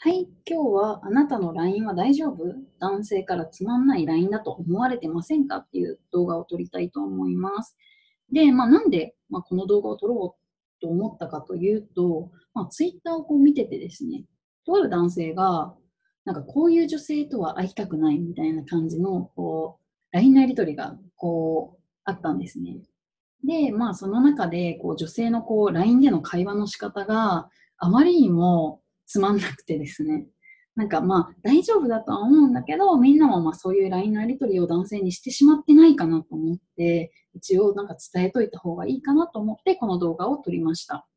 はい、今日はあなたの LINE は大丈夫？男性からつまんない LINE だと思われてませんか？っていう動画を撮りたいと思います。で、まあ、なんで、まあ、この動画を撮ろうと思ったかというと、まあ、Twitter をこう見ててですね、とある男性が、なんかこういう女性とは会いたくないみたいな感じの、こう、LINE のやり取りが、こう、あったんですね。で、まあ、その中で、こう、女性のこう、LINE での会話の仕方があまりにもつまんなくてですね。なんかまあ大丈夫だとは思うんだけど、みんなもまあそういう LINE のやり取りを男性にしてしまってないかなと思って、一応なんか伝えといた方がいいかなと思ってこの動画を撮りました。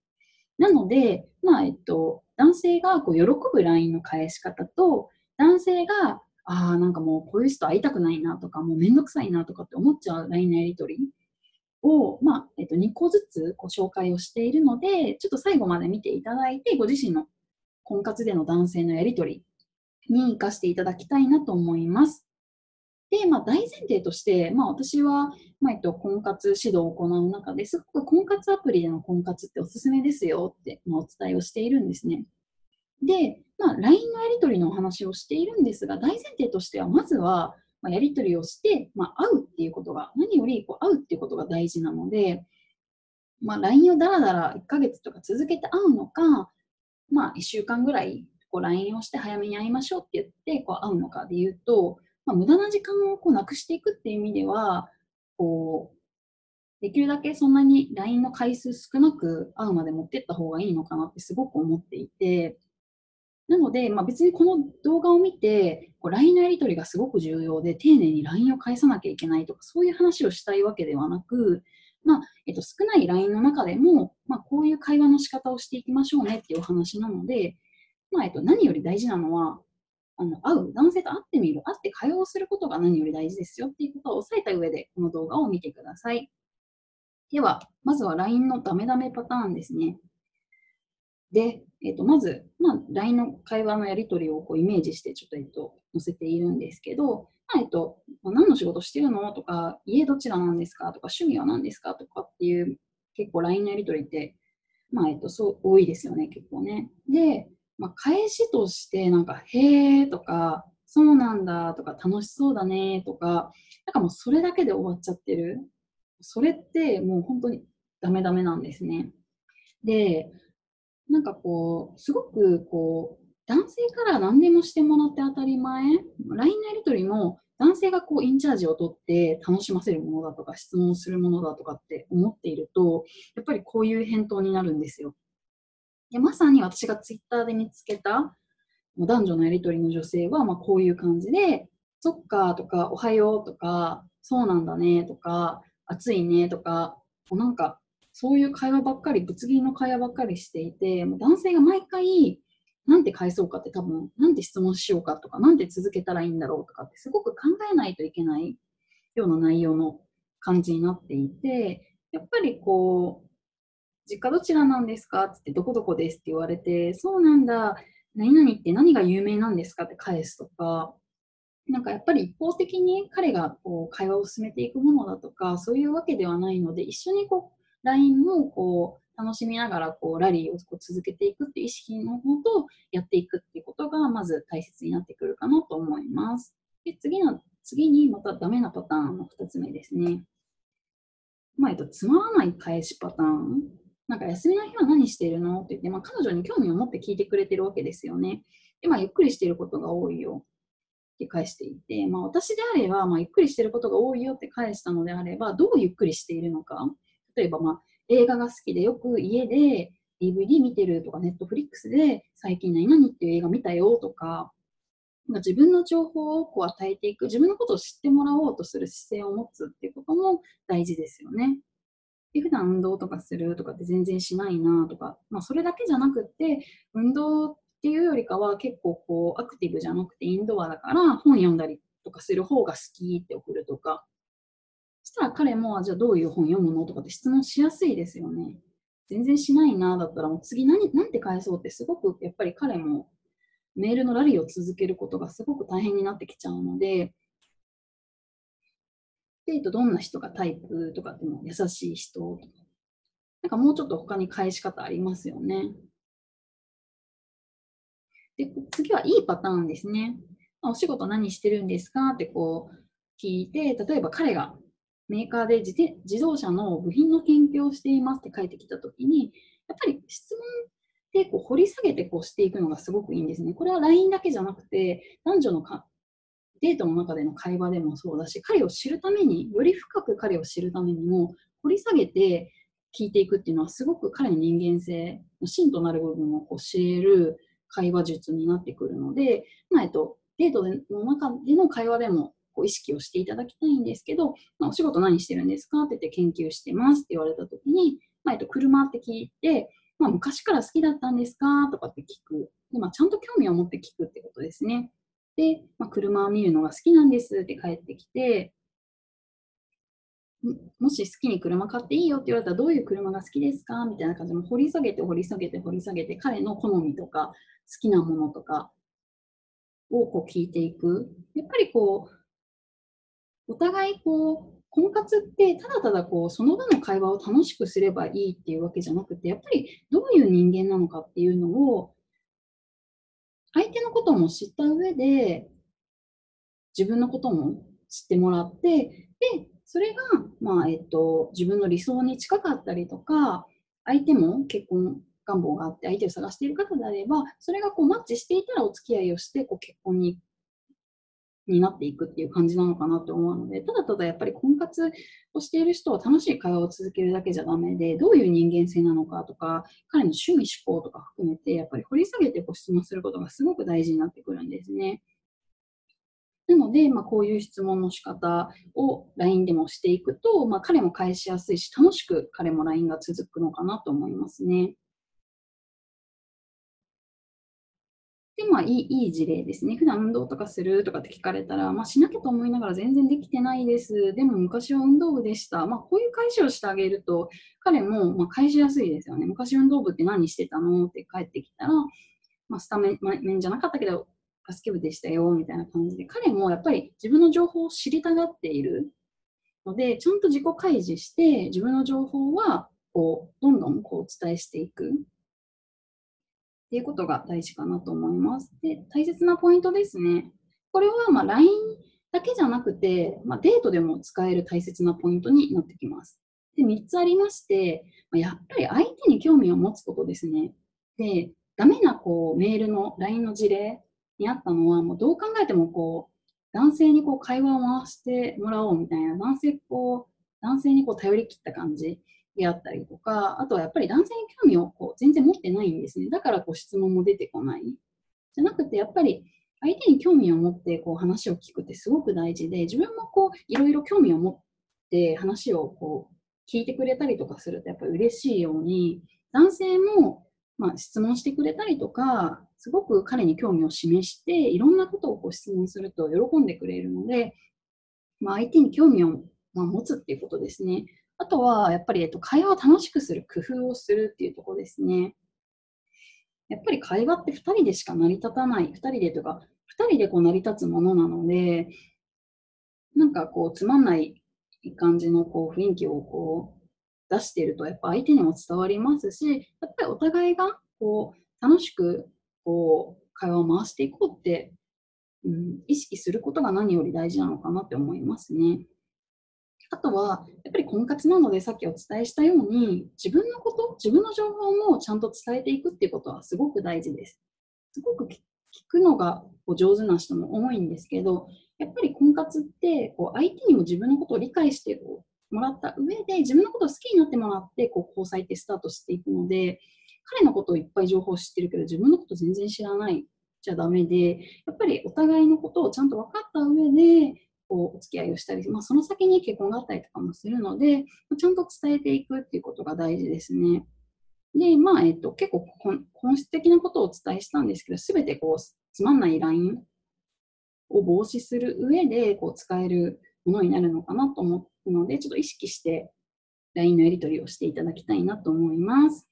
なので、まあえっと、男性がこう喜ぶ LINE の返し方と、男性が、ああ、なんかもうこういう人会いたくないなとか、もうめんどくさいなとかって思っちゃう LINE のやり取りを、まあえっと、2個ずつご紹介をしているので、ちょっと最後まで見ていただいて、ご自身の婚活での男性のやり取りに生かしていただきたいなと思います。で、まあ、大前提として、まあ、私は、まあ、えっと、婚活指導を行う中ですごく婚活アプリでの婚活っておすすめですよって、まあ、お伝えをしているんですね。で、まあ、LINE のやり取りのお話をしているんですが、大前提としては、まずは、まあ、やり取りをして、まあ、会うっていうことが、何よりこう会うっていうことが大事なので、まあ、LINE をだらだら1ヶ月とか続けて会うのか、まあ、1週間ぐらいこう LINE をして早めに会いましょうって言ってこう会うのかで言うと、まあ、無駄な時間をこうなくしていくっていう意味ではこうできるだけそんなに LINE の回数少なく会うまで持ってった方がいいのかなってすごく思っていてなので、まあ、別にこの動画を見てこう LINE のやり取りがすごく重要で丁寧に LINE を返さなきゃいけないとかそういう話をしたいわけではなくまあ、えっと、少ない LINE の中でも、まあ、こういう会話の仕方をしていきましょうねっていうお話なので、まあ、えっと、何より大事なのは、あの会う、男性と会ってみる、会って会話をすることが何より大事ですよっていうことを押さえた上で、この動画を見てください。では、まずは LINE のダメダメパターンですね。で、えっと、まず、まあ、LINE の会話のやり取りをこうイメージして、ちょっと、えっと、載せているんですけど、えっと、何の仕事してるの？とか、家どちらなんですか？とか、趣味は何ですか？とかっていう、結構 LINE のやり取りって、まあ、えっと、そう多いですよね、結構ね。で、まあ、返しとして、なんか、へーとか、そうなんだとか、楽しそうだねとか、なんかもうそれだけで終わっちゃってる。それってもう本当にダメダメなんですね。で、なんかこう、すごくこう、男性から何でもしてもらって当たり前 ?LINE のやり取りも男性がこうインチャージを取って楽しませるものだとか質問するものだとかって思っていると、やっぱりこういう返答になるんですよ。でまさに私がツイッターで見つけた男女のやり取りの女性はまこういう感じで、そっかとか、おはようとか、そうなんだねとか、暑いねとか、もうなんかそういう会話ばっかり、ぶつ切りの会話ばっかりしていて、もう男性が毎回なんて返そうかって多分、なんて質問しようかとか、なんて続けたらいいんだろうとかってすごく考えないといけないような内容の感じになっていて、やっぱりこう、実家どちらなんですか？ってって、どこどこです？って言われて、そうなんだ、何々って何が有名なんですか？って返すとか、なんかやっぱり一方的に彼がこう会話を進めていくものだとか、そういうわけではないので、一緒にこう LINE もこう楽しみながらこうラリーをこう続けていくっていう意識のもとやっていくっていうことがまず大切になってくるかなと思います。で次の次にまたダメなパターンの2つ目ですね。まあ、えっと、つまらない返しパターン。なんか休みの日は何してるの？って言って、まあ、彼女に興味を持って聞いてくれてるわけですよね。で、まあ、ゆっくりしてることが多いよって返していて、まあ、私であれば、まあ、ゆっくりしてることが多いよって返したのであれば、どうゆっくりしているのか。例えば、まあ、映画が好きでよく家で DVD 見てるとか、ネットフリックスで最近何々っていう映画見たよとか、自分の情報をこう与えていく、自分のことを知ってもらおうとする姿勢を持つっていうことも大事ですよね。で普段運動とかするとかって全然しないなとか、まあ、それだけじゃなくて、運動っていうよりかは結構こうアクティブじゃなくてインドアだから本読んだりとかする方が好きって送るとか、したら彼も、じゃあどういう本読むのとかって質問しやすいですよね。全然しないな、だったらもう次何、なんて返そうってすごくやっぱり彼もメールのラリーを続けることがすごく大変になってきちゃうので、デートどんな人がタイプとかっても優しい人とか、なんかもうちょっと他に返し方ありますよね。で、次はいいパターンですね。お仕事何してるんですか？ってこう聞いて、例えば彼がメーカーで自自動車の部品の研究をしていますって書いてきたときに、やっぱり質問でこう掘り下げてこうしていくのがすごくいいんですね。これは LINE だけじゃなくて、男女のかデートの中での会話でもそうだし、彼を知るために、より深く彼を知るためにも、掘り下げて聞いていくっていうのは、すごく彼の人間性の芯となる部分をこう知れる会話術になってくるので、まあえっと、デートの中での会話でもこう意識をしていただきたいんですけど、まあ、お仕事何してるんですか？って言って研究してますって言われたときに、まあえっと、車って聞いて、まあ、昔から好きだったんですか？とかって聞く。でまあ、ちゃんと興味を持って聞くってことですね。で、まあ、車を見るのが好きなんですって帰ってきて、もし好きに車買っていいよって言われたらどういう車が好きですか？みたいな感じで掘り下げて掘り下げて掘り下げて彼の好みとか好きなものとかをこう聞いていく。やっぱりこう、お互いこう、婚活ってただただこうその場の会話を楽しくすればいいっていうわけじゃなくてやっぱりどういう人間なのかっていうのを相手のことも知った上で自分のことも知ってもらってでそれが、まあえっと、自分の理想に近かったりとか相手も結婚願望があって相手を探している方であればそれがこうマッチしていたらお付き合いをしてこう結婚にになっていくっていう感じなのかなと思うので、ただただやっぱり婚活をしている人は楽しい会話を続けるだけじゃダメで、どういう人間性なのかとか、彼の趣味思考とか含めて、やっぱり掘り下げてご質問することがすごく大事になってくるんですね。なので、まあ、こういう質問の仕方を LINE でもしていくと、まあ、彼も返しやすいし、楽しく彼も LINE が続くのかなと思いますね。で、まあ、いいいい事例ですね。普段運動とかするとかって聞かれたら、まあ、しなきゃと思いながら全然できてないです。でも昔は運動部でした。まあ、こういう返しをしてあげると、彼もま返しやすいですよね。昔運動部って何してたの？って帰ってきたら、まあ、スタメン、面じゃなかったけど、バスケ部でしたよ、みたいな感じで、彼もやっぱり自分の情報を知りたがっているので、ちゃんと自己開示して、自分の情報は、こう、どんどんこうお伝えしていく。っていうことが大事かなと思います。で、大切なポイントですね。これはま LINE だけじゃなくて、まあ、デートでも使える大切なポイントになってきます。で、3つありまして、まやっぱり相手に興味を持つことですね。で、ダメなこうメールの LINE の事例にあったのは、もうどう考えてもこう、男性にこう会話を回してもらおうみたいな、男性こう、男性にこう頼り切った感じであったりとか、あとはやっぱり男性に興味をこう全然持ってないんですね。だからこう質問も出てこない。じゃなくて、やっぱり相手に興味を持ってこう話を聞くってすごく大事で、自分もこういろいろ興味を持って話をこう聞いてくれたりとかするとやっぱり嬉しいように、男性もまあ質問してくれたりとか、すごく彼に興味を示して、いろんなことをこう質問すると喜んでくれるので、まあ、相手に興味をま持つっていうことですね。あとは、やっぱり、えっと、会話を楽しくする工夫をするっていうところですね。やっぱり会話って2人でしか成り立たない、2人でとか、2人でこう成り立つものなので、なんかこう、つまんない感じのこう雰囲気をこう出していると、やっぱ相手にも伝わりますし、やっぱりお互いがこう楽しくこう会話を回していこうって、うん、意識することが何より大事なのかなって思いますね。あとは、やっぱり婚活なのでさっきお伝えしたように、自分のこと、自分の情報もちゃんと伝えていくっていうことはすごく大事です。すごく聞くのがこう上手な人も多いんですけど、やっぱり婚活ってこう相手にも自分のことを理解してもらった上で、自分のことを好きになってもらってこう交際ってスタートしていくので、彼のことをいっぱい情報を知ってるけど、自分のこと全然知らないじゃダメで、やっぱりお互いのことをちゃんと分かった上で、こうお付き合いをしたり、まあ、その先に結婚があったりとかもするので、ちゃんと伝えていくっていうことが大事ですね。で、まあ、えっと、結構本質的なことをお伝えしたんですけど、すべてこう、つまんない LINE を防止する上で、こう、使えるものになるのかなと思うので、ちょっと意識して LINE のやり取りをしていただきたいなと思います。